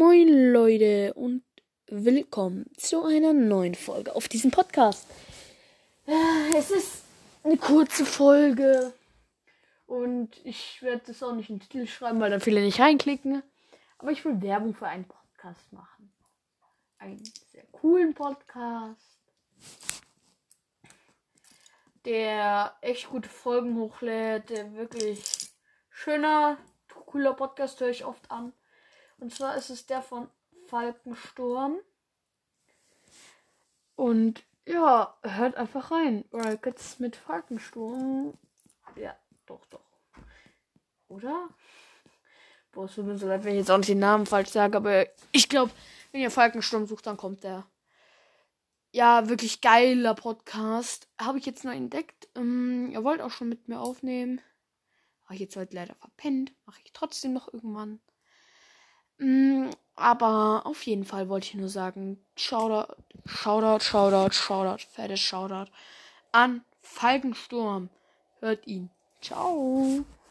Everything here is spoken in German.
Moin Leute und willkommen zu einer neuen Folge auf diesem Podcast. Äh, Es ist eine kurze Folge und ich werde das auch nicht in den Titel schreiben, weil da viele nicht reinklicken. Aber ich will Werbung für einen Podcast machen. Einen sehr coolen Podcast, der echt gute Folgen hochlädt, der wirklich schöner, cooler Podcast höre ich oft an. Und zwar ist es der von Falkensturm. Und ja, hört einfach rein. Brackets mit Falkensturm. Ja, doch, doch. Oder? Boah, es tut mir so leid, wenn ich jetzt auch nicht den Namen falsch sage, aber ich glaube, wenn ihr Falkensturm sucht, dann kommt der. Ja, wirklich geiler Podcast. Habe ich jetzt neu entdeckt. Ähm, ihr wollt auch schon mit mir aufnehmen. Habe ich jetzt heute leider verpennt. Mache ich trotzdem noch irgendwann. Mm, aber auf jeden Fall wollte ich nur sagen, Shoutout, Shoutout, Shoutout, Shoutout, fettes Shoutout an Falkensturm. Hört ihn. Ciao.